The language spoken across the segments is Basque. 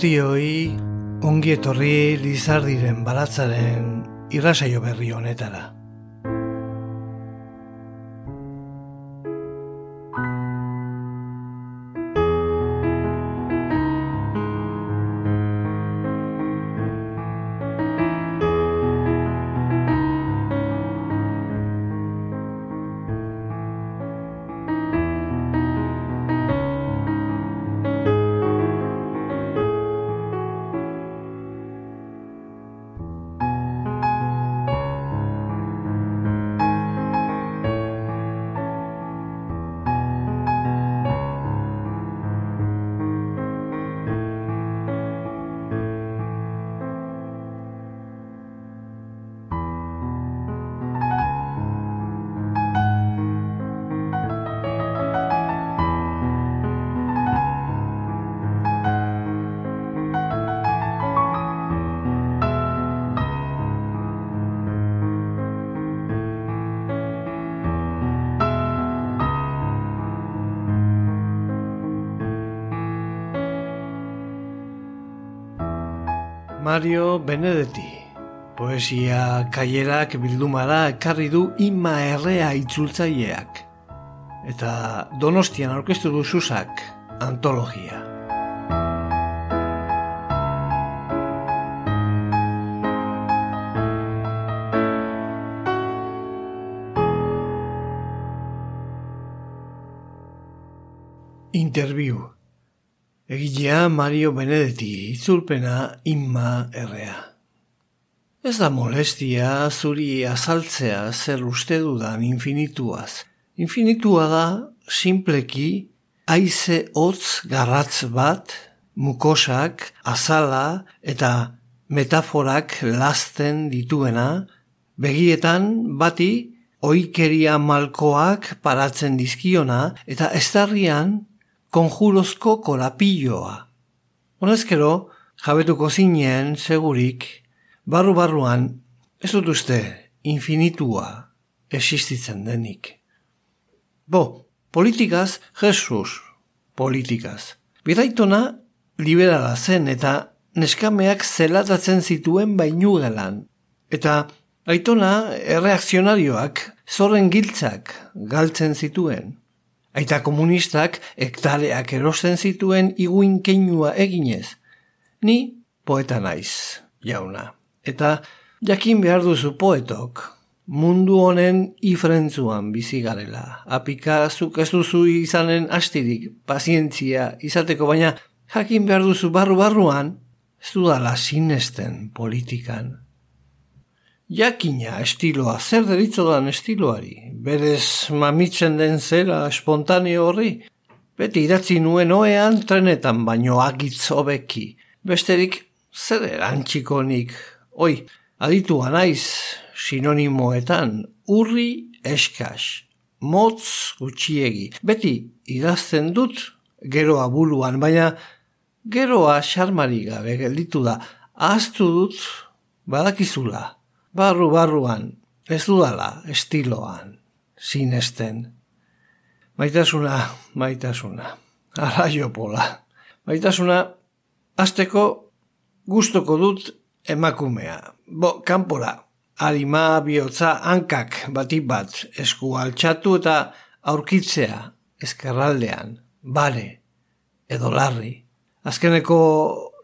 Guztioi ongi etorri Lizardiren balatzaren irrasaio berri honetara. Mario Benedetti. Poesia kaierak bildumara ekarri du ima errea itzultzaileak. Eta donostian aurkeztu du susak antologia. Interview. Egilea Mario Benedetti, itzulpena inma errea. Ez da molestia zuri azaltzea zer uste dudan infinituaz. Infinitua da, simpleki, aize hotz garratz bat, mukosak, azala eta metaforak lasten dituena, begietan bati oikeria malkoak paratzen dizkiona eta estarrian konjurozko korapilloa. Honezkero, jabetuko zinen, segurik, barru-barruan, ez dut uste, infinitua existitzen denik. Bo, politikaz, Jesus, politikaz. Bidaitona, liberala zen eta neskameak zelatatzen zituen bainugelan. Eta aitona erreakzionarioak zorren giltzak galtzen zituen. Aita komunistak ektareak erosten zituen iguin keinua eginez. Ni poeta naiz, jauna. Eta jakin behar duzu poetok, mundu honen ifrentzuan bizi garela. Apika zuk ez duzu izanen astirik, pazientzia izateko, baina jakin behar duzu barru-barruan, ez dudala sinesten politikan jakina estiloa, zer deritzodan estiloari, berez mamitzen den zera espontaneo horri, beti idatzi nuen oean trenetan baino agitz hobeki, besterik zer erantxiko nik, oi, aditua naiz sinonimoetan, urri eskas, motz gutxiegi, beti idazten dut geroa buluan, baina geroa xarmari gabe gelditu da, ahaztu dut badakizula barru-barruan, ez dudala estiloan, sinesten. Maitasuna, maitasuna, arraio pola. Maitasuna, azteko gustoko dut emakumea. Bo, kanpora, harima, bihotza, hankak batik bat, esku altxatu eta aurkitzea, eskerraldean, bare, edo larri. Azkeneko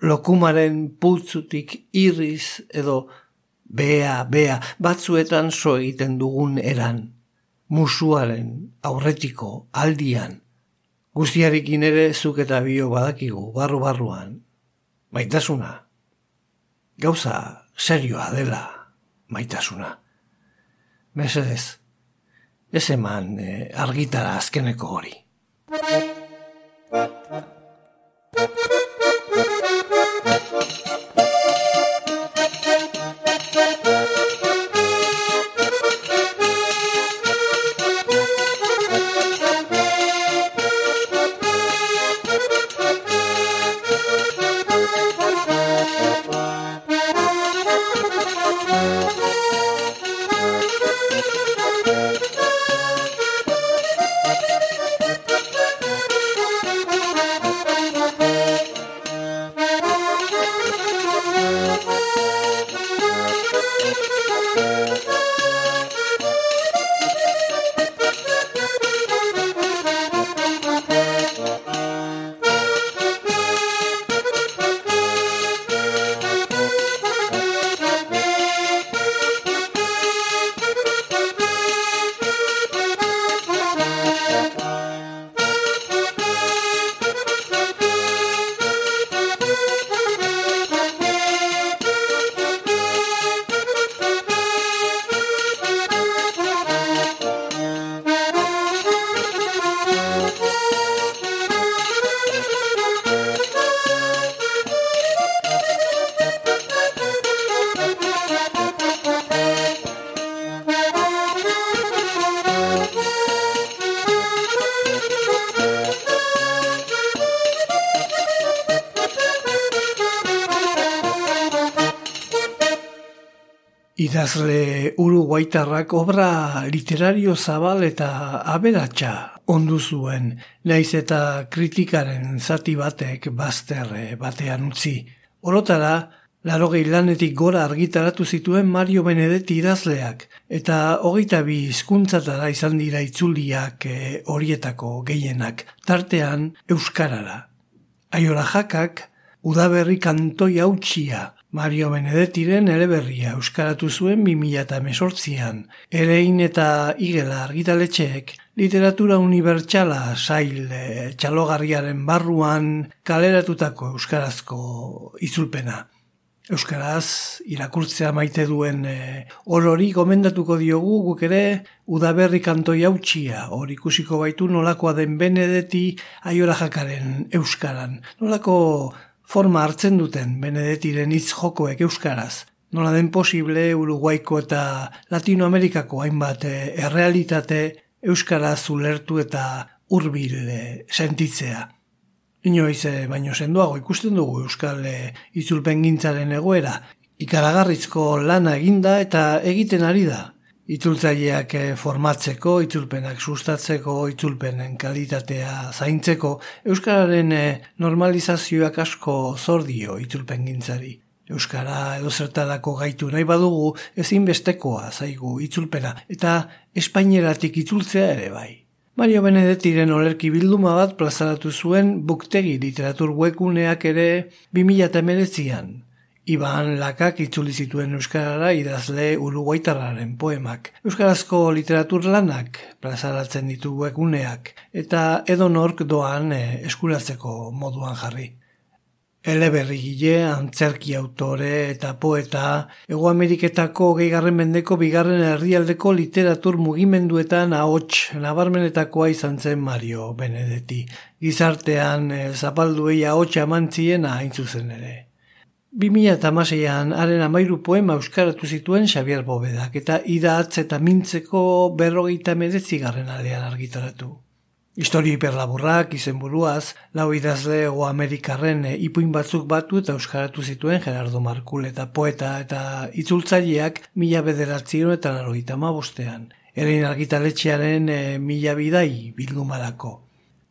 lokumaren putzutik irriz edo Bea, bea, batzuetan so egiten dugun eran, musuaren aurretiko aldian, guztiarekin ere zuk eta bio badakigu, barru-barruan, maitasuna, gauza serioa dela, maitasuna. Mesedez, ez eman eh, argitara azkeneko hori. Idazle uruguaitarrak obra literario zabal eta aberatsa ondu zuen, naiz eta kritikaren zati batek bazterre batean utzi. Orotara, larogei lanetik gora argitaratu zituen Mario Benedetti idazleak, eta hogeita bi hizkuntzatara izan dira itzuliak eh, horietako gehienak, tartean Euskarara. Aiora jakak, udaberri kantoi hautsia, Mario Benedettiren eleberria euskaratu zuen 2018an. Erein eta igela argitaletxeek literatura unibertsala sail e, txalogarriaren barruan kaleratutako euskarazko itzulpena. Euskaraz irakurtzea maite duen e, orori gomendatuko diogu guk ere udaberri kantoi hautsia hor ikusiko baitu nolakoa den Benedetti aiora jakaren euskaran. Nolako forma hartzen duten Benedetiren hitz jokoek euskaraz. Nola den posible Uruguaiko eta Latinoamerikako hainbat eh, errealitate euskaraz ulertu eta hurbil eh, sentitzea. Inoiz eh, baino sendoago ikusten dugu euskal itzulpen gintzaren egoera. Ikaragarrizko lana eginda eta egiten ari da. Itzultzaileak eh, formatzeko, itzulpenak sustatzeko, itzulpenen kalitatea zaintzeko, Euskararen eh, normalizazioak asko zordio itzulpen gintzari. Euskara edo gaitu nahi badugu ezinbestekoa zaigu itzulpena eta espaineratik itzultzea ere bai. Mario Benedettiren olerki bilduma bat plazaratu zuen buktegi literatur wekuneak ere 2008an. Iban lakak itzuli zituen Euskarara idazle uruguaitarraren poemak. Euskarazko literatur lanak plazaratzen ditu eguneak eta edonork doan eh, eskuratzeko moduan jarri. Eleberri gile, antzerki autore eta poeta, Ego Ameriketako gehigarren mendeko bigarren herrialdeko literatur mugimenduetan ahots nabarmenetakoa izan zen Mario Benedetti. Gizartean eh, zapalduei ahots amantziena hain zuzen ere. 2006an haren amairu poema euskaratu zituen Xavier Bobedak eta idatz eta mintzeko berrogeita medetzi garren alean argitaratu. Historio hiperlaburrak izen buruaz, lau idazle o Amerikarren ipuin batzuk batu eta euskaratu zituen Gerardo Markul eta poeta eta itzultzaileak mila bederatzion eta larogeita mabostean. Erein argitaletxearen e, mila bidai bildumarako.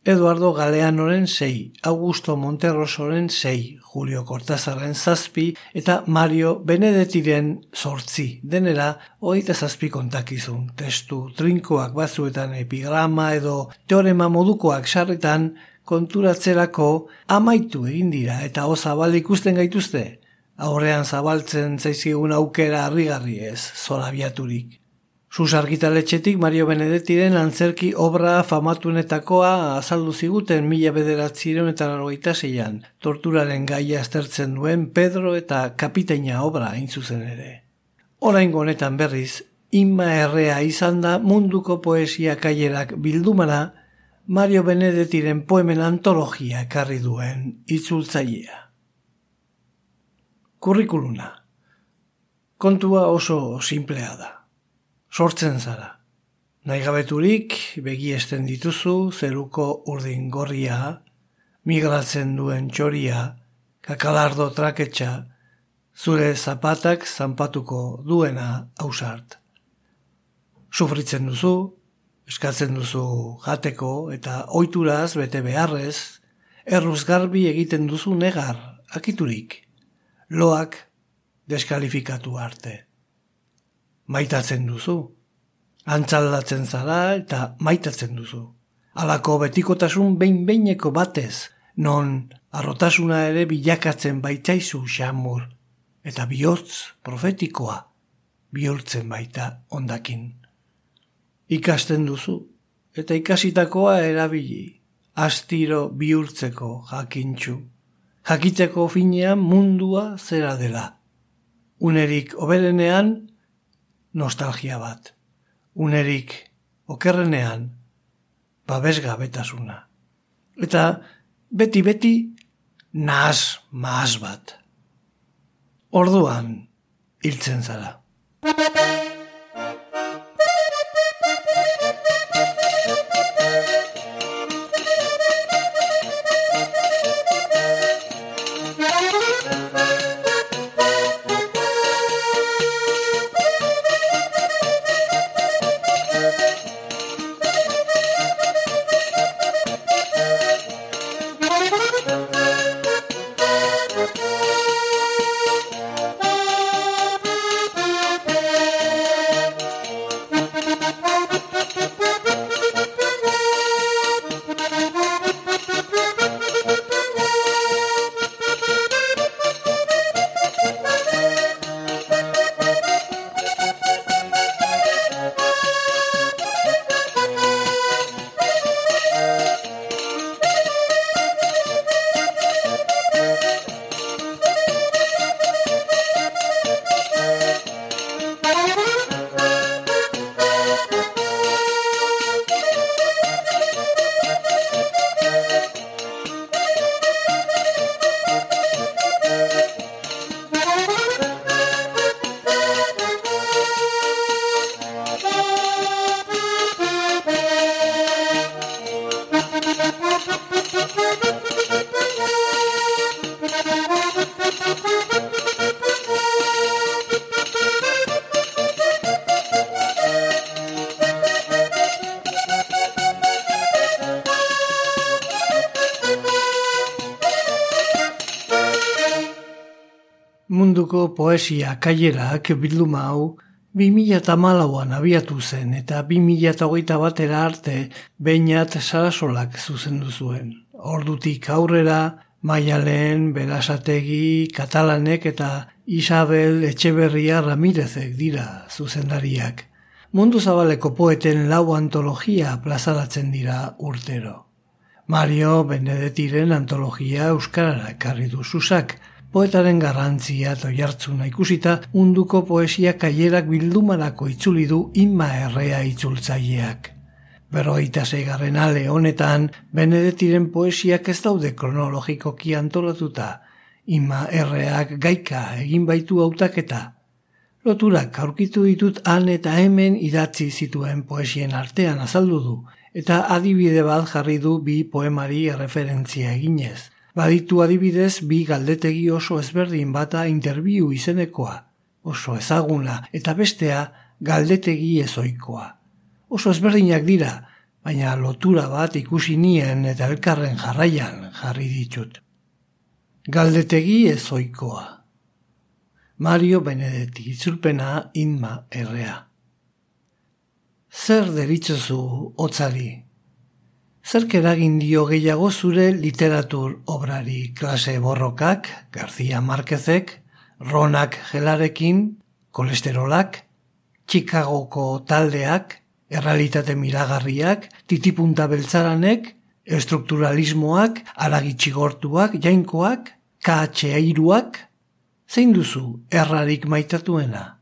Eduardo Galeanoren sei, Augusto Monterrosoren sei, Julio Cortazarren zazpi eta Mario Benedetiren sortzi. Denera, hogeita zazpi kontakizun, testu trinkoak bazuetan epigrama edo teorema modukoak sarritan konturatzerako amaitu egin dira eta zabal ikusten gaituzte. Aurrean zabaltzen zaizkigun aukera harrigarri ez, zola biaturik. Sus argitaletxetik Mario Benedettiren antzerki obra famatunetakoa azaldu ziguten mila bederatzireun eta largoita zeian, torturaren gaia aztertzen duen Pedro eta kapiteina obra zuzen ere. Orain honetan berriz, inma errea izan da munduko poesia kaierak bildumara Mario Benedettiren poemen antologia ekarri duen itzultzailea. Kurrikuluna Kontua oso simplea da sortzen zara. Naigabeturik begi esten dituzu zeruko urdin gorria, migratzen duen txoria, kakalardo traketxa, zure zapatak zanpatuko duena hausart. Sufritzen duzu, eskatzen duzu jateko eta oituraz bete beharrez, erruz garbi egiten duzu negar, akiturik, loak deskalifikatu arte. Maitatzen duzu, antzaldatzen zara eta maitatzen duzu. Alako betikotasun behin-beineko batez, non arrotasuna ere bilakatzen baitzaizu xamur, eta bihotz profetikoa bihurtzen baita ondakin. Ikasten duzu, eta ikasitakoa erabili, astiro bihurtzeko jakintxu, jakiteko finean mundua zera dela. Unerik oberenean, nostalgia bat. Unerik okerrenean, babesgabetasuna. Eta beti-beti nahaz maaz bat. Orduan hiltzen zara. Poesia kailerak bilduma hau 2008an abiatu zen eta 2008 batera arte beinat sarasolak zuzendu zuen. Ordutik aurrera, Maialen, Berasategi, Katalanek eta Isabel Etxeberria Ramirezek dira zuzendariak. Mundu zabaleko poeten lau antologia plazaratzen dira urtero. Mario Benedetiren antologia Euskarara ekarri du susak, poetaren garrantzia eta jartzuna ikusita munduko poesia kaierak bildumarako itzuli du inma errea itzultzaileak. Berroita zeigarren ale honetan, Benedetiren poesiak ez daude kronologikoki antolatuta, inma erreak gaika egin baitu hautaketa. Loturak aurkitu ditut han eta hemen idatzi zituen poesien artean azaldu du, eta adibide bat jarri du bi poemari referentzia eginez. Baditu adibidez bi galdetegi oso ezberdin bata interbiu izenekoa, oso ezaguna eta bestea galdetegi ezoikoa. Oso ezberdinak dira, baina lotura bat ikusi nien eta elkarren jarraian jarri ditut. Galdetegi ezoikoa. Mario Benedetti itzulpena inma errea. Zer deritzozu otzari? Zerk eragin dio gehiago zure literatur obrari klase borrokak, García Márquezek, Ronak gelarekin, kolesterolak, Chicagoko taldeak, errealitate miragarriak, titipunta beltzaranek, estrukturalismoak, aragitxigortuak, jainkoak, KH-airuak, zein duzu errarik maitatuena?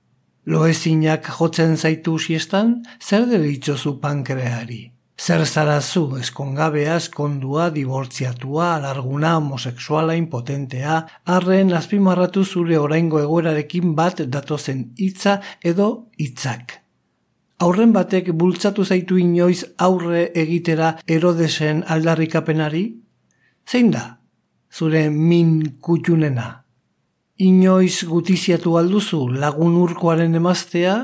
Loezinak jotzen zaitu siestan, zer deritzozu pankreari? Zer zarazu eskongabea, eskondua, dibortziatua, alarguna, homosexuala, impotentea, arren azpimarratu zure oraingo egoerarekin bat datozen hitza edo hitzak. Aurren batek bultzatu zaitu inoiz aurre egitera erodesen aldarrikapenari? Zein da? Zure min kutxunena? inoiz gutiziatu alduzu lagun urkoaren emaztea,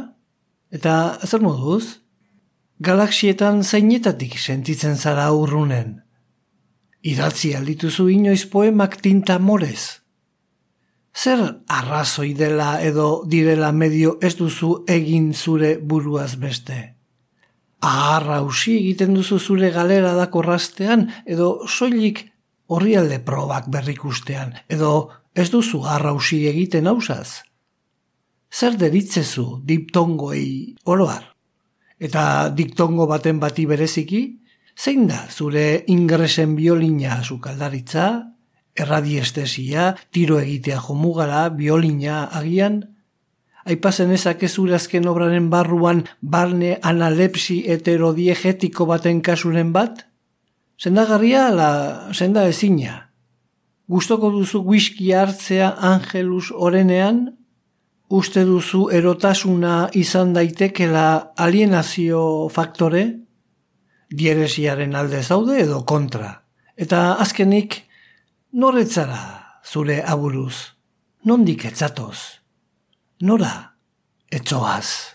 eta zer moduz? Galaxietan zainetatik sentitzen zara urrunen. Idatzi aldituzu inoiz poemak tinta morez. Zer arrazoi dela edo direla medio ez duzu egin zure buruaz beste? Aharra usi egiten duzu zure galera da korrastean edo soilik horrialde probak berrikustean edo ez duzu arrausi egiten hausaz. Zer deritzezu diptongoei oroar? Eta diktongo baten bati bereziki? Zein da zure ingresen biolina sukaldaritza, erradiestesia, tiro egitea jomugara, biolina agian? Aipazen ezak ezurazken obraren barruan barne analepsi heterodiegetiko baten kasuren bat? Sendagarria la senda ezina. Gustoko duzu whisky hartzea Angelus orenean? Uste duzu erotasuna izan daitekela alienazio faktore? Dieresiaren alde zaude edo kontra. Eta azkenik, noretzara zure aburuz? Nondik etzatoz? Nora etzoaz?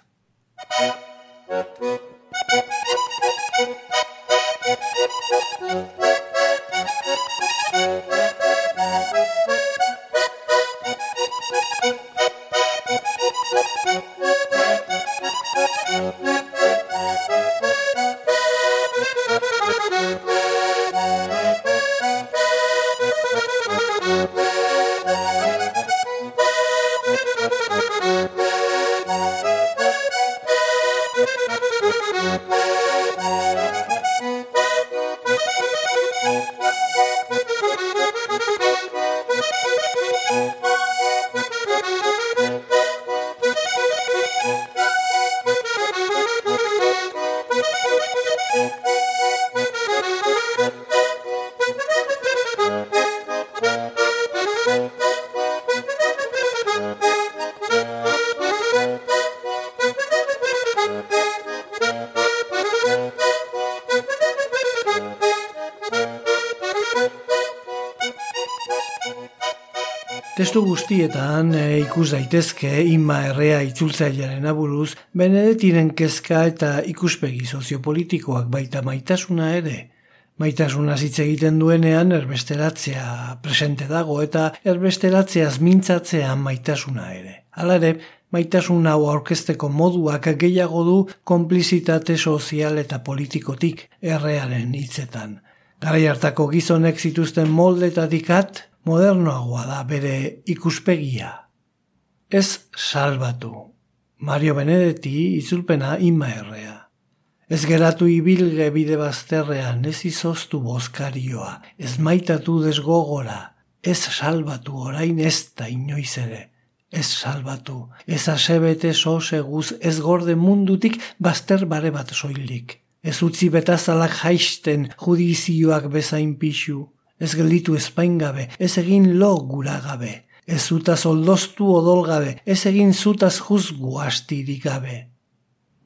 Thank you. Testu guztietan e, ikus daitezke ima errea itzultzailearen aburuz, benedetiren kezka eta ikuspegi soziopolitikoak baita maitasuna ere. Maitasuna hitz egiten duenean erbesteratzea presente dago eta erbesteratzeaz mintzatzea maitasuna ere. Hala ere, maitasuna hau aurkezteko moduak gehiago du konplizitate sozial eta politikotik errearen hitzetan. Garai hartako gizonek zituzten moldetatik at, modernoagoa da bere ikuspegia. Ez salbatu. Mario Benedetti izulpena ima errea. Ez geratu ibilge bide bazterrean, ez izoztu boskarioa, ez maitatu desgogora, ez salbatu orain ez da inoiz ere. Ez salbatu, ez asebete soseguz, ez gorde mundutik bazter bare bat soilik. Ez utzi betazalak jaisten judizioak bezain pixu, ez gelditu espain ez egin lo gura gabe, ez zutaz oldoztu odol gabe, ez egin zutaz juzgu astirik gabe.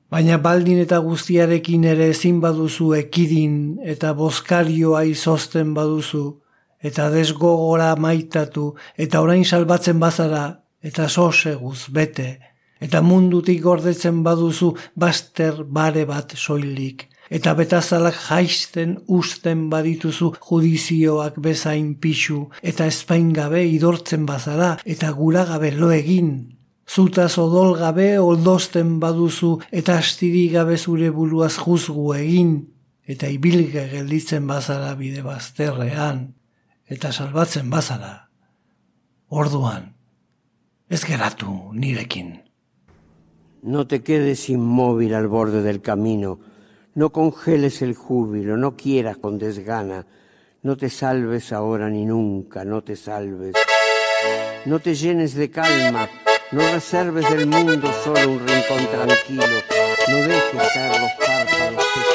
Baina baldin eta guztiarekin ere ezin baduzu ekidin eta boskarioa izosten baduzu, eta desgogora maitatu, eta orain salbatzen bazara, eta soseguz bete, eta mundutik gordetzen baduzu baster bare bat soilik, eta betazalak jaisten usten badituzu judizioak bezain pixu, eta espain gabe idortzen bazara, eta gura gabe lo egin. Zutaz odol gabe oldosten baduzu, eta astiri gabe zure buruaz juzgu egin, eta ibilge gelditzen bazara bide bazterrean, eta salbatzen bazara. Orduan, ez geratu nirekin. No te quedes inmóvil al borde del camino, No congeles el júbilo, no quieras con desgana, no te salves ahora ni nunca, no te salves. No te llenes de calma, no reserves del mundo solo un rincón tranquilo, no dejes caer los párpados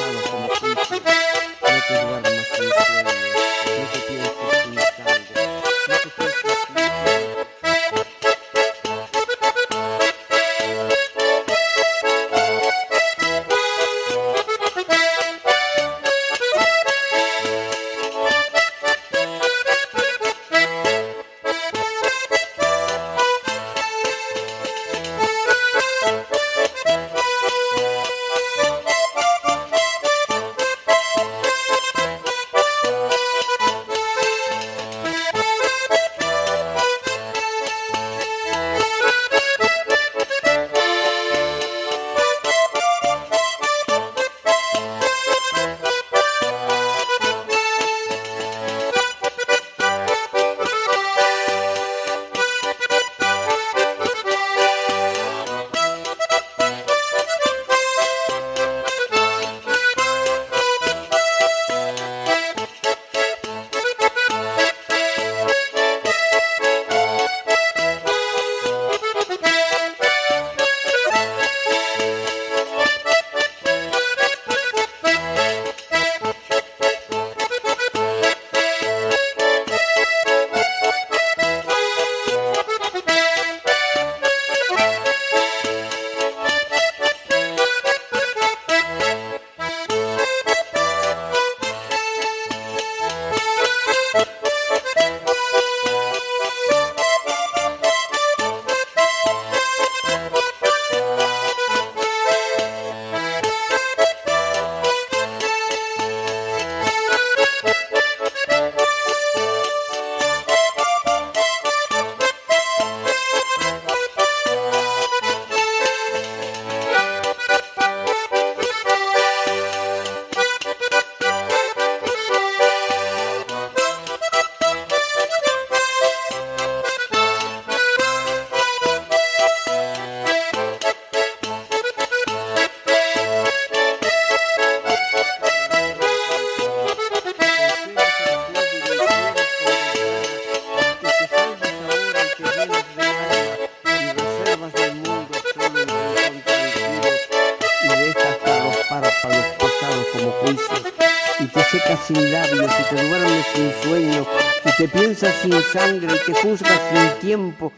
sangre y te juzgas sin tiempo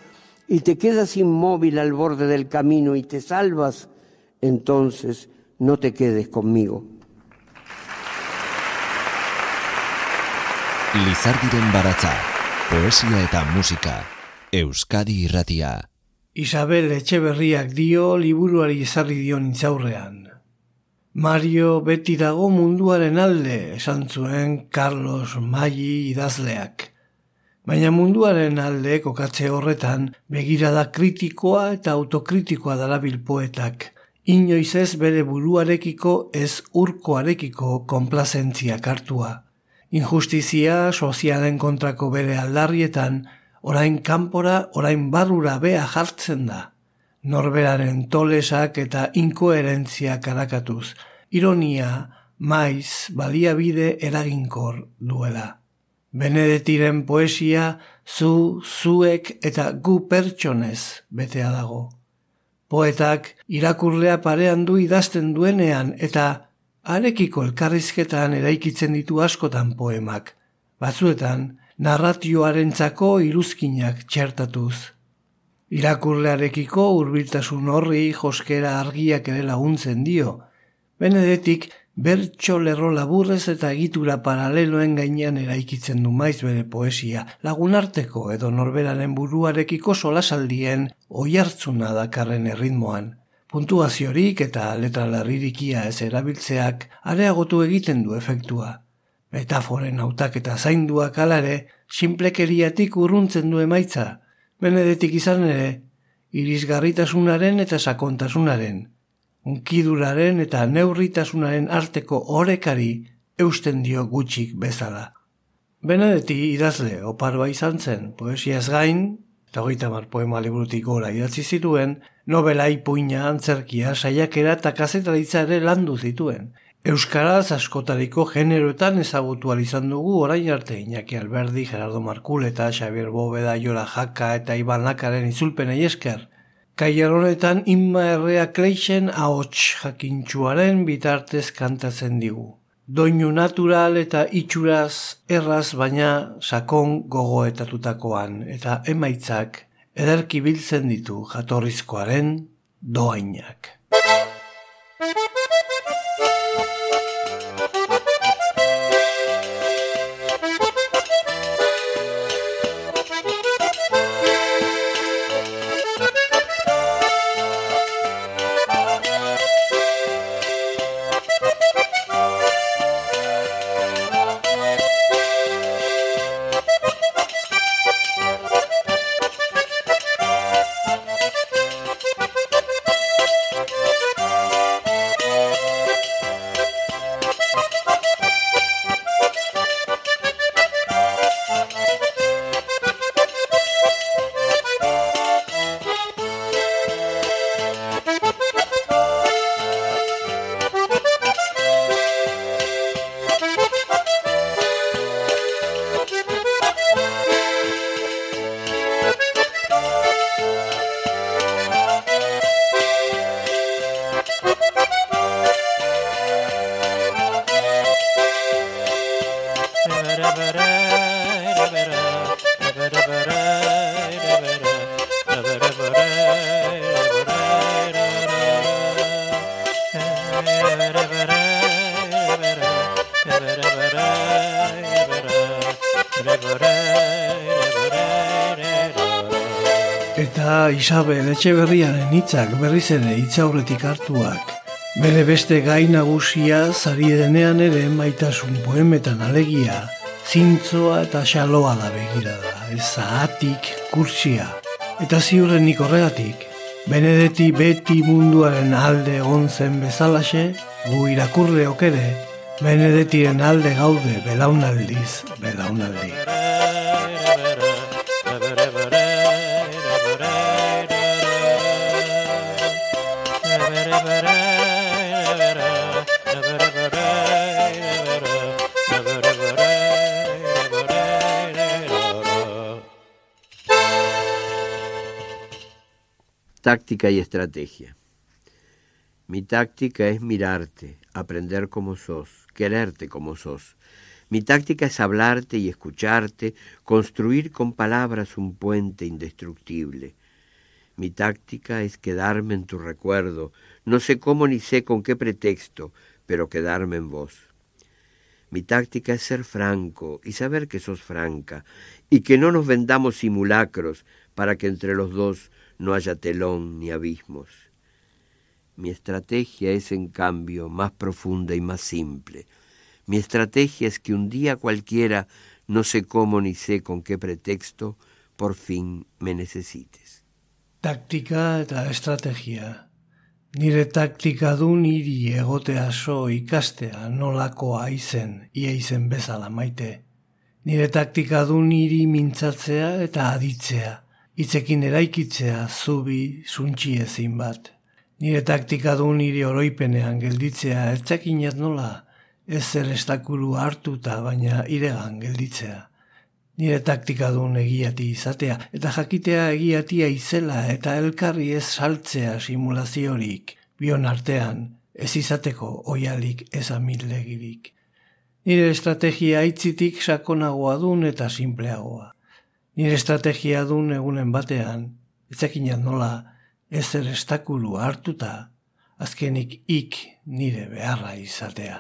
y te quedas inmóvil al borde del camino y te salvas, entonces no te quedes conmigo. Lizardiren baratza, poesia eta musika, Euskadi irratia. Isabel Etxeberriak dio liburuari ezarri dion intzaurrean. Mario beti dago munduaren alde, esan zuen Carlos Maggi idazleak. Baina munduaren alde kokatze horretan begirada kritikoa eta autokritikoa darabil poetak. Inoiz ez bere buruarekiko ez urkoarekiko konplazentzia hartua. Injustizia sozialen kontrako bere aldarrietan, orain kanpora, orain barrura bea jartzen da. Norberaren tolesak eta inkoherentzia karakatuz, ironia, maiz, baliabide eraginkor duela. Benedetiren poesia zu, zuek eta gu pertsonez betea dago. Poetak irakurlea parean du idazten duenean eta arekiko elkarrizketan eraikitzen ditu askotan poemak. Batzuetan, narratioaren txako iruzkinak txertatuz. Irakurlearekiko hurbiltasun horri joskera argiak ere laguntzen dio. Benedetik bertso lerro laburrez eta egitura paraleloen gainean eraikitzen du maiz bere poesia, lagunarteko edo norberaren buruarekiko solasaldien oihartzuna dakarren erritmoan. Puntuaziorik eta letra larririkia ez erabiltzeak areagotu egiten du efektua. Metaforen hautak eta zainduak alare, sinplekeriatik urruntzen du emaitza, benedetik izan ere, irisgarritasunaren eta sakontasunaren, unkiduraren eta neurritasunaren arteko orekari eusten dio gutxik bezala. Benedeti idazle oparba izan zen, poesiaz gain, eta hogeita mar poema liburutik gora idatzi zituen, novela ipuina antzerkia saiakera eta kazetaritza ere landu zituen. Euskaraz askotariko generoetan ezagutu izan dugu orain arte Iñaki Alberdi, Gerardo Markuleta, Xavier Bobeda, Jola Jaka eta Iban Lakaren izulpenei esker. Kaier honetan inma errea kleixen ahots jakintxuaren bitartez kantatzen digu. Doinu natural eta itxuraz erraz baina sakon gogoetatutakoan eta emaitzak ederki biltzen ditu jatorrizkoaren doainak. Isabel Etxeberriaren hitzak berriz ere hitzaurretik hartuak. Bere beste gai nagusia zari denean ere maitasun poemetan alegia, zintzoa eta xaloa da begirada, ez atik kursia. Eta ziurrenik horregatik, Benedeti beti munduaren alde egon zen bezalaxe, gu irakurreok ere, Benedetiren alde gaude belaunaldiz, belaunaldiz. Táctica y estrategia. Mi táctica es mirarte, aprender como sos, quererte como sos. Mi táctica es hablarte y escucharte, construir con palabras un puente indestructible. Mi táctica es quedarme en tu recuerdo, no sé cómo ni sé con qué pretexto, pero quedarme en vos. Mi táctica es ser franco y saber que sos franca, y que no nos vendamos simulacros para que entre los dos no haya telón ni abismos. Mi estrategia es, en cambio, más profunda y más simple. Mi estrategia es que un día cualquiera, no sé cómo ni sé con qué pretexto, por fin me necesites. Táctica eta estrategia. Nire taktika du niri egotea so ikastea nolakoa izen, ia izen bezala maite. Nire taktika du niri mintzatzea eta aditzea, itzekin eraikitzea zubi zuntxi ezin bat. Nire taktika du niri oroipenean gelditzea, etzekin nola, ez zer estakuru hartuta baina iregan gelditzea. Nire taktika du egiati izatea, eta jakitea egiatia izela eta elkarri ez saltzea simulaziorik, bion artean, ez izateko oialik ez amillegirik. Nire estrategia aitzitik sakonagoa dun eta simpleagoa. Nire estrategia dun egunen batean, etzekin nola, ezer estakulu hartuta, azkenik ik nire beharra izatea.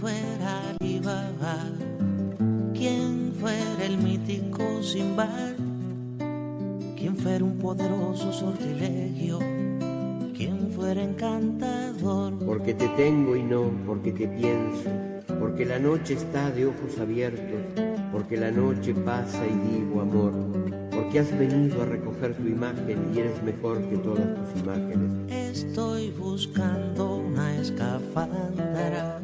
fuera ¿Quién fuera el mítico Simbar? ¿Quién fuera un poderoso sortilegio? ¿Quién fuera encantador? Porque te tengo y no porque te pienso, porque la noche está de ojos abiertos, porque la noche pasa y digo amor, porque has venido a recoger tu imagen y eres mejor que todas tus imágenes. Estoy buscando una escafandra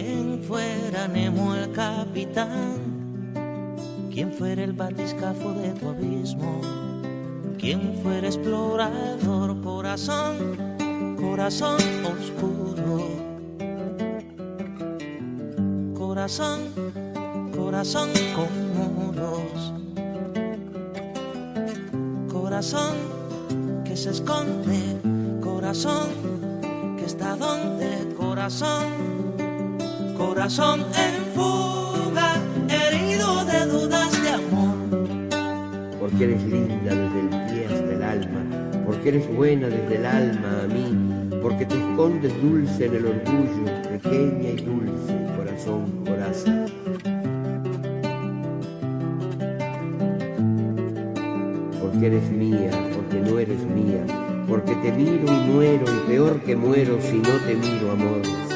quien fuera Nemo el capitán quien fuera el batiscafo de tu abismo, quien fuera explorador, corazón, corazón oscuro, corazón, corazón con muros, corazón que se esconde, corazón que está donde, corazón, corazón en fuga, herido de dudas porque eres linda desde el pie hasta el alma, porque eres buena desde el alma a mí, porque te escondes dulce en el orgullo, pequeña y dulce, corazón, corazón. Porque eres mía, porque no eres mía, porque te miro y muero y peor que muero si no te miro, amor,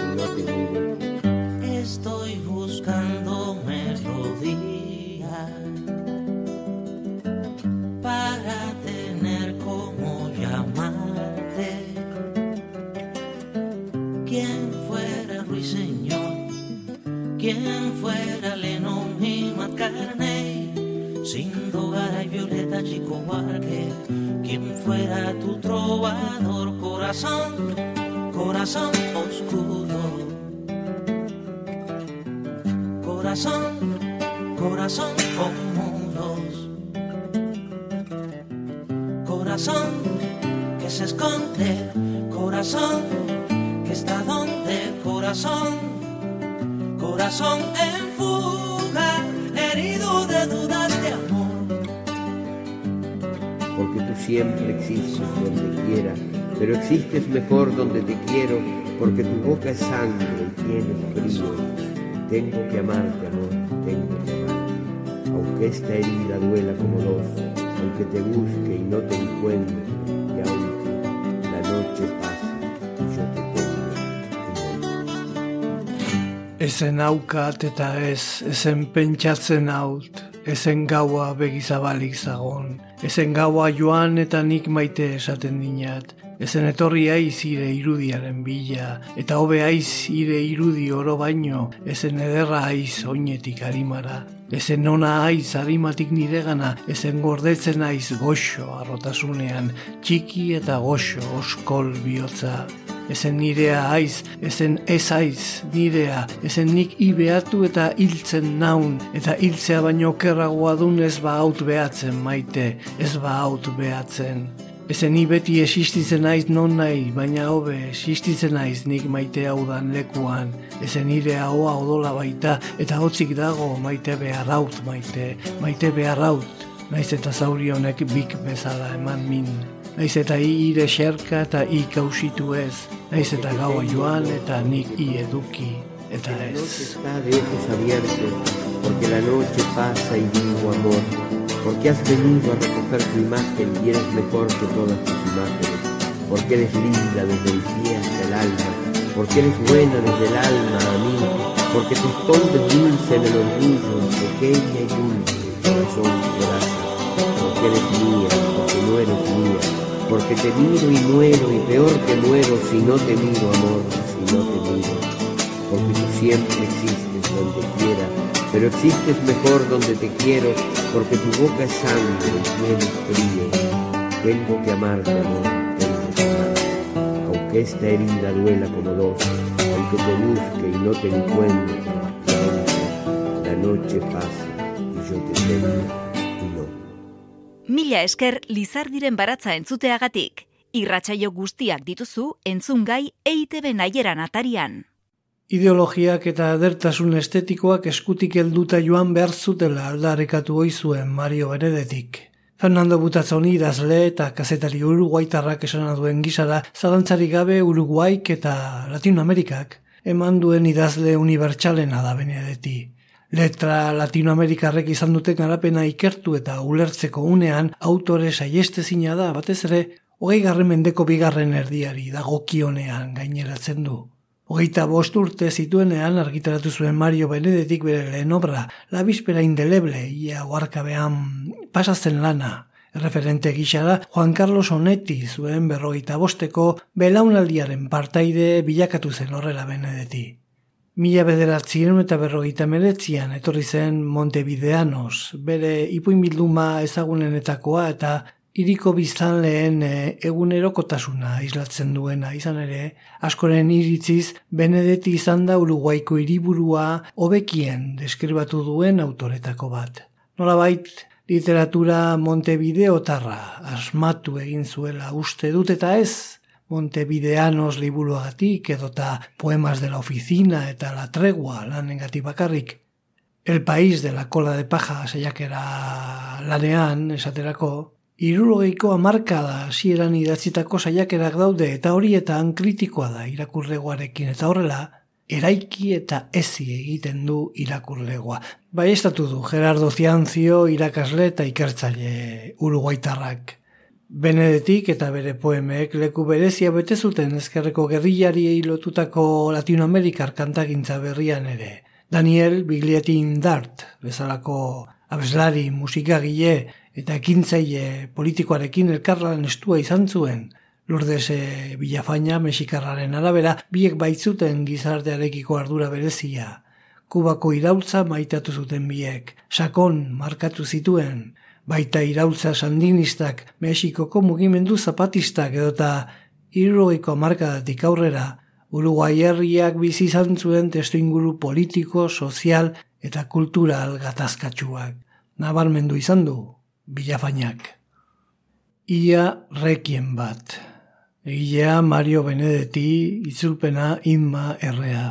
corazón, corazón oscuro. Existes mejor donde te quiero, porque tu boca es sangre y tienes frío. Tengo que amarte, amor, tengo que amarte. Aunque esta herida duela como dos, aunque te busque y no te encuentre, y aunque la noche pase y yo te tenga Ezen aukat eta ez, ezen pentsatzen haut, ezen gaua begizabalik zagon, ezen gaua joan eta nik maite esaten dinat, ezen etorri aiz ire irudiaren bila, eta hobe aiz ire irudi oro baino, ezen ederra aiz oinetik harimara, ezen nona aiz harimatik niregana, ezen gordetzen aiz goxo arrotasunean, txiki eta goxo oskol bihotza, ezen nirea aiz, ezen ez aiz nirea, ezen nik ibeatu eta hiltzen naun, eta hiltzea baino kerragoa dun ez ba haut behatzen maite, ez ba haut behatzen. Ezen ni beti existitzen naiz non nahi, baina hobe existitzen naiz nik maite haudan lekuan. Ezen nire ahoa odola baita, eta hotzik dago maite beharraut maite, maite beharraut. Naiz eta zauri honek bik bezala eman min. Naiz eta ire xerka eta i kausitu ez. Naiz eta gaua joan eta nik i eduki eta La noche ez. está abiertos, porque la noche pasa y digo amor, porque has venido a recoger tu imagen y eres mejor que todas tus imágenes, porque eres linda desde el pie hasta el alma, porque eres buena desde el alma a mí, porque tu escondes dulce en el orgullo, pequeña y dulce, corazón coraza, porque eres mía, porque no eres mía, porque te miro y muero y peor que muero si no te miro amor, si no te miro porque tú siempre existes donde quiera, pero existes mejor donde te quiero, porque tu boca es sangre y tienes frío. Tengo que amarte, amor, tengo que amarte, aunque esta herida duela como dos, aunque te busque y no te encuentre, la noche pase y yo te tenga y no. Mila esker Lizardiren baratza entzuteagatik. Irratsaio guztiak dituzu entzungai EITB naieran atarian. Ideologiak eta edertasun estetikoak eskutik helduta joan behar zutela aldarrekatu ohi zuen Mario Benedetik. Fernando Butazzoni idazle eta kazetari uruguaitarrak esana duen gisara zalantzari gabe Uruguaik eta Latinoamerikak eman duen idazle unibertsalena da Benedeti. Letra latinoamerikarrek izan duten garapena ikertu eta ulertzeko unean autore saiestezina da batez ere hogei garren mendeko bigarren erdiari dagokionean gaineratzen du. Hogeita bost urte zituenean argitaratu zuen Mario Benedetik bere lehen obra, La Bispera Indeleble, ia oarkabean pasatzen lana. Referente gixara Juan Carlos Onetti zuen berrogeita bosteko belaunaldiaren partaide bilakatu zen horrela Benedeti. Mila bederatzien eta berrogeita meretzian etorri zen Montevideanos, bere ipuin bilduma ezagunenetakoa eta Iriko biztan lehen e, egunerokotasuna islatzen duena izan ere, askoren iritziz Benedetti izan da Uruguaiko hiriburua hobekien deskribatu duen autoretako bat. Nolabait, literatura Montevideotarra asmatu egin zuela uste dut eta ez, Montevideanos liburuagatik edota poemas de la oficina eta la tregua lanengatik bakarrik. El país de la cola de paja saiakera lanean, esaterako, Irurogeiko amarkada hasieran idatzitako saiakerak daude eta horietan kritikoa da irakurlegoarekin eta horrela, eraiki eta ezi egiten du irakurlegoa. Bai estatu du Gerardo Ciancio irakasle eta ikertzaile uruguaitarrak. Benedetik eta bere poemek leku berezia bete zuten ezkerreko gerrillari lotutako Latinoamerikar kantagintza berrian ere. Daniel Biglietin Dart, bezalako abeslari, musikagile eta ekintzaile politikoarekin elkarlan estua izan zuen. Lourdes e, Villafaña mexikarraren arabera biek baitzuten gizartearekiko ardura berezia. Kubako iraultza maitatu zuten biek, sakon markatu zituen, baita iraultza sandinistak, Mexikoko mugimendu zapatistak edota irrogeiko markadatik aurrera, Uruguai herriak bizi izan zuen testu inguru politiko, sozial eta kultural gatazkatsuak. Nabarmendu izan du, bilafainak. Ia rekien bat. Egilea Mario Benedetti itzulpena inma errea.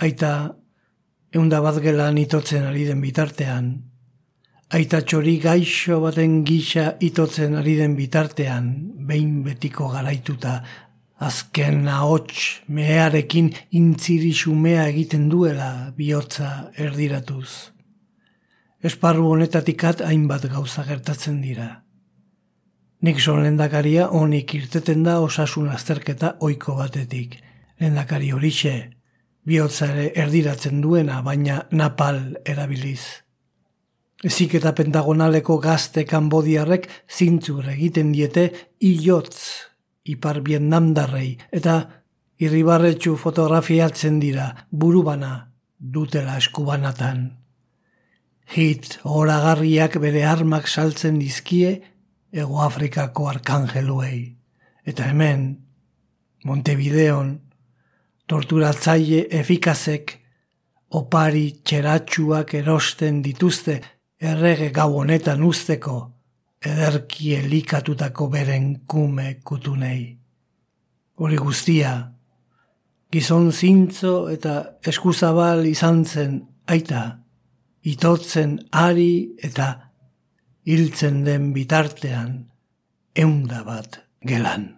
Aita, eunda bat gelan itotzen ari den bitartean, aita txori gaixo baten gisa itotzen ari den bitartean, behin betiko garaituta, azken ahots mehearekin intziri egiten duela bihotza erdiratuz. Esparru honetatikat hainbat gauza gertatzen dira. Nixon lendakaria honik irteten da osasun azterketa oiko batetik. Lendakari horixe, bihotzare erdiratzen duena, baina napal erabiliz. Ezik eta pentagonaleko gazte kanbodiarrek zintzur egiten diete ilotz ipar namdarrei eta irribarretxu fotografiatzen dira burubana dutela eskubanatan. Hit horagarriak bere armak saltzen dizkie Ego Afrikako arkangeluei. Eta hemen, Montevideon, torturatzaile efikazek opari txeratxuak erosten dituzte errege gau honetan usteko ederki elikatutako beren kume kutunei. Hori guztia, gizon zintzo eta eskuzabal izan zen aita, itotzen ari eta hiltzen den bitartean eunda bat gelan.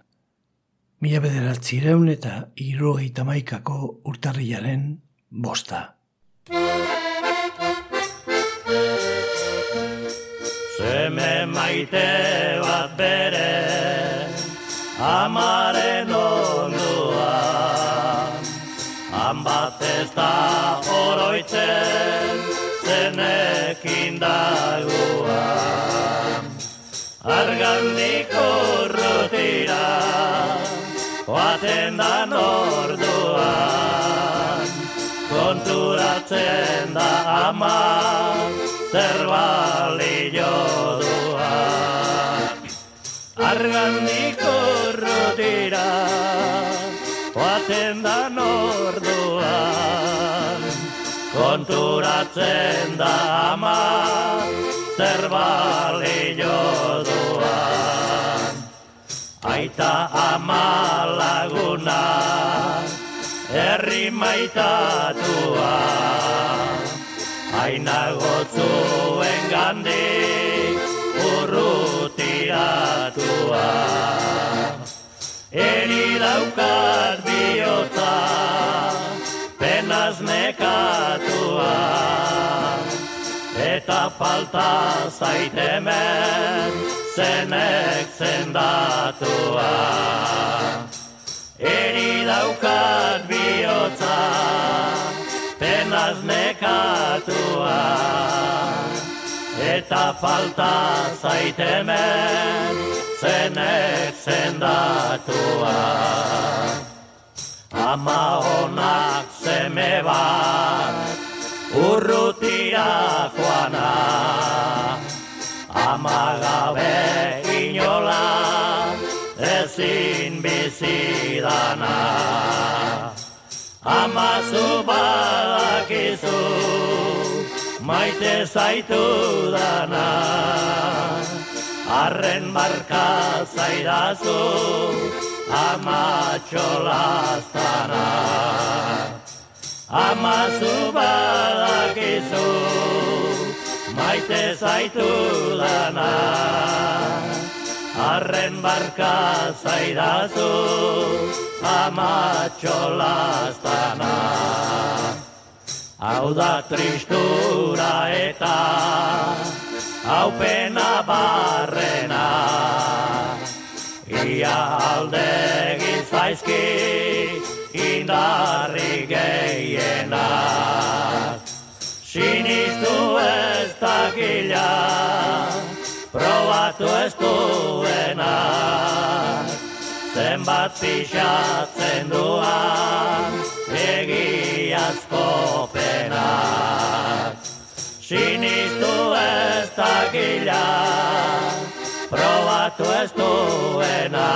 Mila bederatzireun eta irurogeita maikako urtarriaren bosta. Zeme maite bat bere amaren ondua Han bat ez da oroitzen zenekin dagua Argandik urrutira Oaten da norduan Konturatzen da ama Zer balio duan Argandik urrutira Oaten da norduan Konturatzen da ama Zer balio duan. Aita ama laguna Herri maitatua. Aina gotzuen gandik Urrutiatua Eri daukat bihotza Penaz Eta falta zaitemen zenek zendatua. Eri daukat bihotza, penaz nekatua. Eta falta zaitemen zenek zendatua. Ama honak seme bat, urrutirakoana amagabe inola ezin bizidana. Amazu badakizu maite zaitu dana, arren marka zaidazu amatxolaztana. Amazu badakizu maite zaitu dana Arren barka zaidazu amatxolaztana Hau da tristura eta hau pena barrena. Ia alde gizaizki indarri gehienak Sinistu ez dakila, probatu ez duena, zenbat pixatzen duan, egiazko penak. Sinistu ez dakila, probatu ez duena,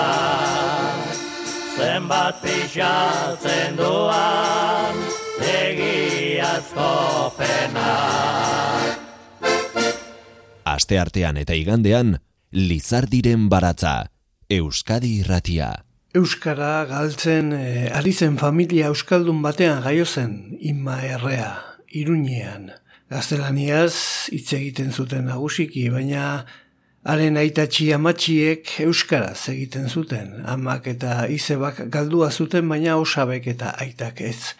zenbat pixatzen duan, egiazko penak. Aste artean eta igandean, Lizardiren baratza, Euskadi irratia. Euskara galtzen e, ari zen familia Euskaldun batean jaio zen, inma errea, iruñean. Gaztelaniaz hitz egiten zuten nagusiki, baina haren aitatxi amatxiek Euskaraz egiten zuten. Amak eta izebak galdua zuten, baina osabek eta aitak ez.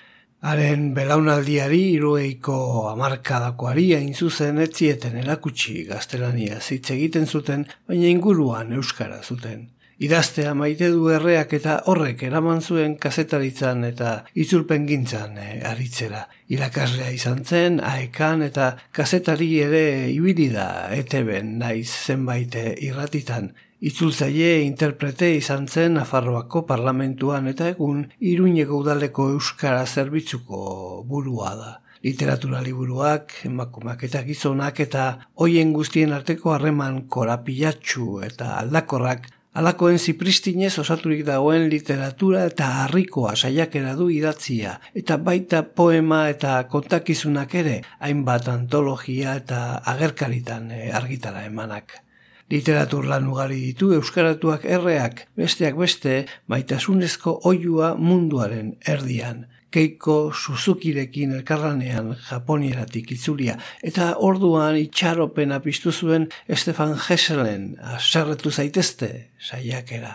Haren belaunaldiari irueiko amarkadakoari hain zuzen etzieten erakutsi gaztelania zitze egiten zuten, baina inguruan euskara zuten idaztea maite du erreak eta horrek eraman zuen kazetaritzan eta itzulpen gintzan e, aritzera. Irakaslea izan zen, aekan eta kazetari ere ibili da eteben naiz zenbait eh, irratitan. Itzultzaile interprete izan zen Nafarroako parlamentuan eta egun Iruñeko udaleko euskara zerbitzuko burua da literatura liburuak, emakumak eta gizonak eta hoien guztien arteko harreman korapilatxu eta aldakorrak Alakoen zipristinez osaturik dagoen literatura eta harrikoa saiakera du idatzia, eta baita poema eta kontakizunak ere, hainbat antologia eta agerkaritan eh, argitara emanak. Literatur lan ugari ditu euskaratuak erreak, besteak beste, baitasunezko oiua munduaren erdian keiko Suzukirekin elkarranean Japonieratik itzulia, eta orduan itxaropena piztu zuen Stefan Hesselen aserretu zaitezte saiakera.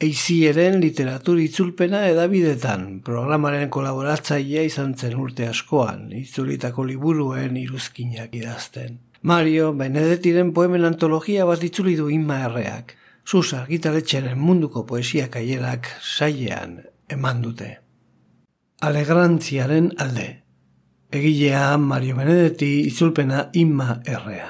Eizieren literatur itzulpena edabidetan, programaren kolaboratzailea izan zen urte askoan, itzulitako liburuen iruzkinak idazten. Mario Benedetiren poemen antologia bat itzuli du inma erreak. Susa, gitaletxeren munduko poesia kaierak sailean eman dute. Alegrantziaren alde. Egilea Mario Benedetti itzulpena inma errea.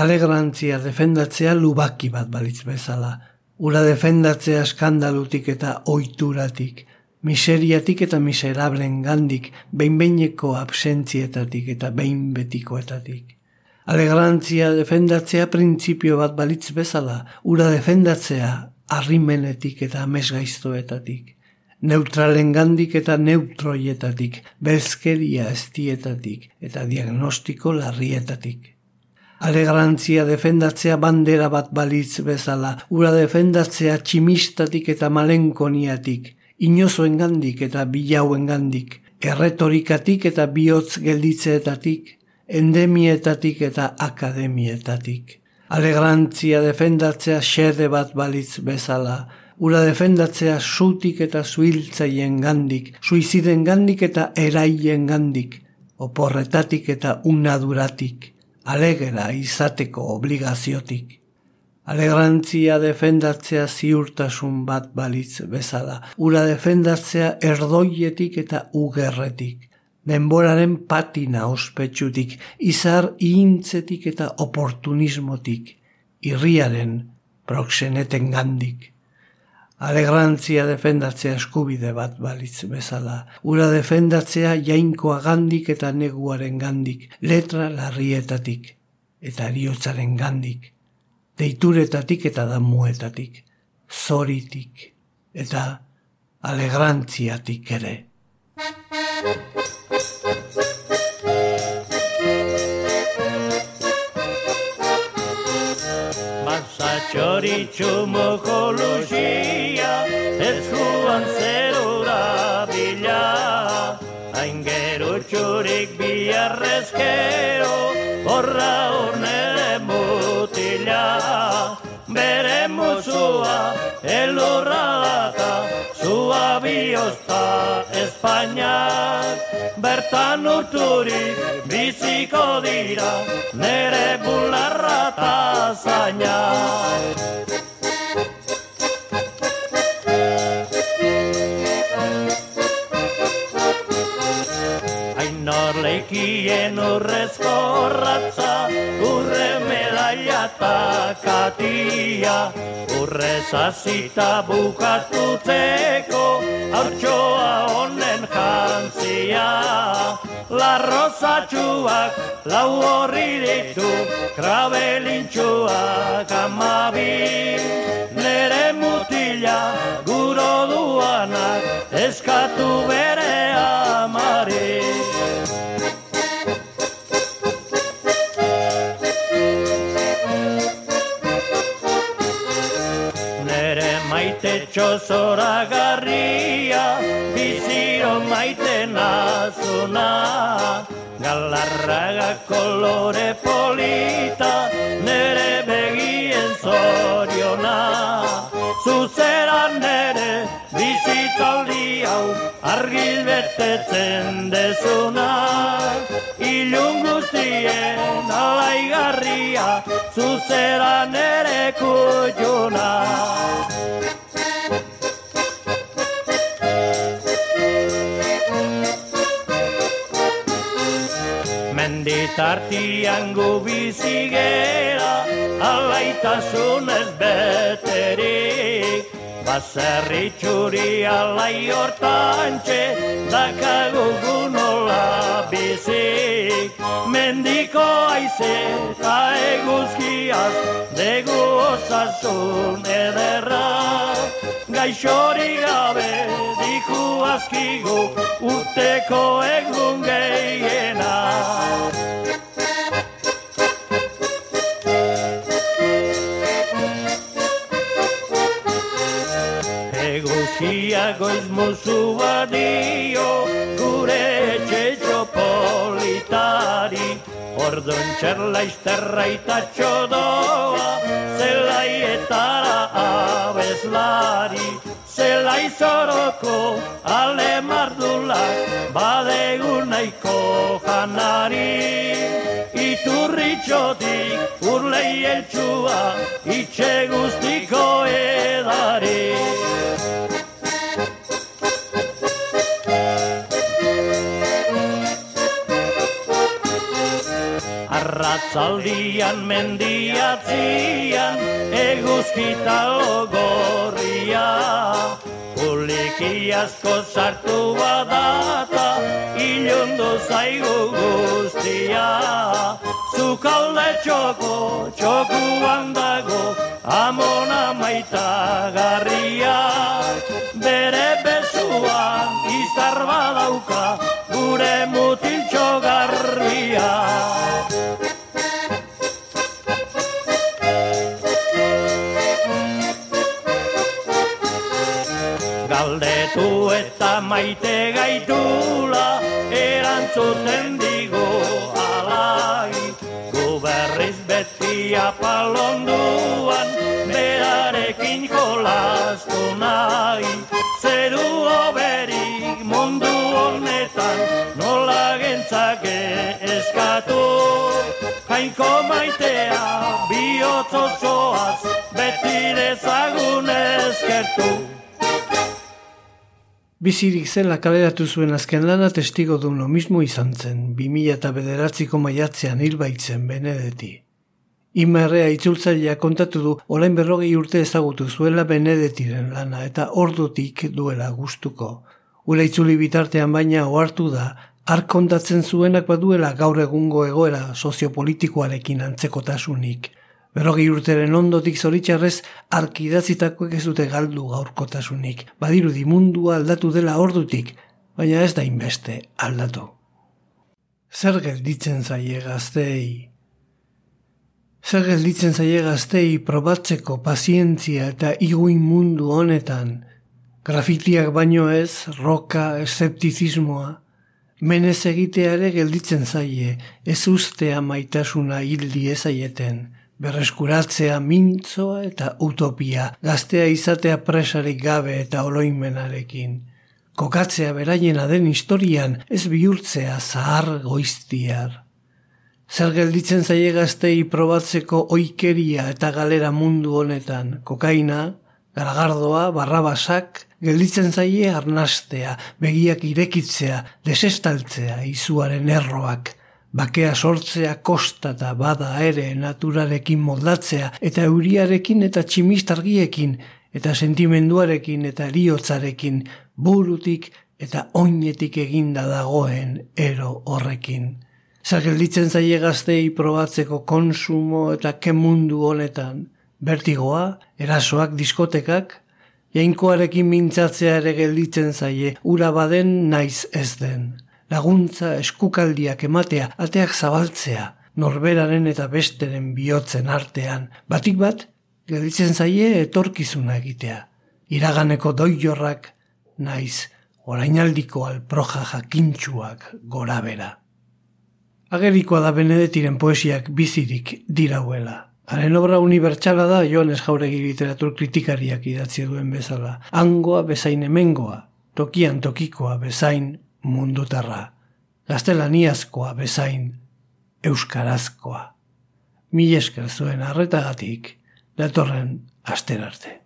Alegrantzia defendatzea lubaki bat balitz bezala. Ura defendatzea eskandalutik eta oituratik, miseriatik eta miserablen gandik, behinbeineko absentzietatik eta behin betikoetatik. Alegrantzia defendatzea printzipio bat balitz bezala, ura defendatzea arrimenetik eta mesgaiztoetatik neutralen gandik eta neutroietatik, belzkeria estietatik eta diagnostiko larrietatik. Alegrantzia defendatzea bandera bat balitz bezala, ura defendatzea tximistatik eta malenkoniatik, inozoen gandik eta bilauen gandik, erretorikatik eta bihotz gelditzeetatik, endemietatik eta akademietatik. Alegrantzia defendatzea xede bat balitz bezala, ura defendatzea sutik eta zuiltzaien gandik, suiziden gandik eta eraien gandik, oporretatik eta unaduratik, alegera izateko obligaziotik. Alegrantzia defendatzea ziurtasun bat balitz bezala, ura defendatzea erdoietik eta ugerretik, denboraren patina ospetsutik, izar ihintzetik eta oportunismotik, irriaren proxeneten gandik. Alegrantzia defendatzea eskubide bat balitz bezala. Ura defendatzea jainkoa gandik eta neguaren gandik, letra larrietatik eta eriotzaren gandik, deituretatik eta damuetatik, zoritik eta alegrantziatik ere. Txoritxu moko luxia, ez juan zerura bila. Hain gero txurik biarrezkero, horra horne mutila. Bere muzua, elurra data, zua biozta Espainiak. Bertan urturi biziko dira, nere bularra eta zaina. Ainor leikien urrezko ratza, urre medaia katia, urre zazita bukatuteko, hautsoa honen jantzia. La rosa txuak, lau horri ditu, krabelintxuak amabi. Nere mutila, guro duanak, eskatu bere amari. txosora garria, biziro maite nazuna. Galarraga kolore polita, nere begien zoriona. Zuzera nere, bizitzaldi hau argil betetzen dezuna ilun guztien alaigarria zuzera nere kutxuna Menditartian gu bizigera alaitasun ez beterik Baserri txuri alai hortantxe dakagu gunola bizik Mendiko aize eta eguzkiaz degu osasun ederra. Gaixori gabe diku askigu urteko egun gehiena Musu badio gure etxetxo politari. Ordon txerla izterra itatxodoa zelaietara abeslari. Zelai zoroko ale mardulak badegu nahiko janari. Iturritxotik urlei eltsua itxe guztiko edari Arratzaldian mendiatzian eguzkita ogorria. Uliki asko sartu badata zaigu guztia. Zukalde txoko, txokuan dago amona maita garria. Bere bezuan izar badauka gure mutiltxo garbia. Galdetu eta maite gaitula erantzuten digu alai Gu berriz beti apalonduan berarekin jolastu nahi. Zeru oberik mundu honetan nola gentzake eskatu. Jainko maitea bihotz osoaz beti dezagun eskertu Bizirik zela kaleratu zuen azken lana testigo duen lo mismo izan zen, 2000 eta bederatziko maiatzean hilbaitzen Benedeti. Imerrea itzultzailea kontatu du orain berrogei urte ezagutu zuela Benedetiren lana eta ordutik duela gustuko. Ura itzuli bitartean baina ohartu da, ark kontatzen zuenak baduela gaur egungo egoera soziopolitikoarekin antzekotasunik. Berrogei urteren ondotik zoritxarrez arkidazitakoek ez dute galdu gaurkotasunik. Badirudi mundua aldatu dela ordutik, baina ez da inbeste aldatu. Zer gelditzen zaie gaztei? Zer gelditzen zaie gaztei probatzeko pazientzia eta iguin mundu honetan, grafitiak baino ez, roka, eszeptizismoa, menez egiteare gelditzen zaie, ez ustea maitasuna hildi ezaieten, berreskuratzea mintzoa eta utopia, gaztea izatea presarik gabe eta oloimenarekin. Kokatzea beraiena den historian ez bihurtzea zahar goiztiar. Zer gelditzen zaie gaztei probatzeko oikeria eta galera mundu honetan, kokaina, garagardoa, barrabasak, gelditzen zaie arnastea, begiak irekitzea, desestaltzea, izuaren erroak, bakea sortzea kostata bada ere naturarekin moldatzea eta euriarekin eta tximistargiekin eta sentimenduarekin eta eriotzarekin burutik eta oinetik eginda dagoen ero horrekin. Zagelditzen zaie gaztei probatzeko konsumo eta kemundu honetan, bertigoa, erasoak diskotekak, jainkoarekin mintzatzea ere gelditzen zaie, ura baden naiz ez den laguntza eskukaldiak ematea, ateak zabaltzea, norberaren eta besteren bihotzen artean, batik bat, gelditzen zaie etorkizuna egitea. Iraganeko doiorrak, naiz, orainaldiko alproja jakintxuak gora bera. Agerikoa da Benedetiren poesiak bizirik dirauela. Haren obra unibertsala da Joanes Jauregi literatur kritikariak idatzi duen bezala. Angoa bezain hemengoa, tokian tokikoa bezain mundutarra, gaztelaniazkoa bezain euskarazkoa. Mil esker zuen arretagatik, datorren asterarte.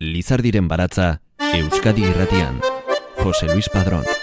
Lizardiren baratza, Euskadi irratian. Jose Luis Padrón.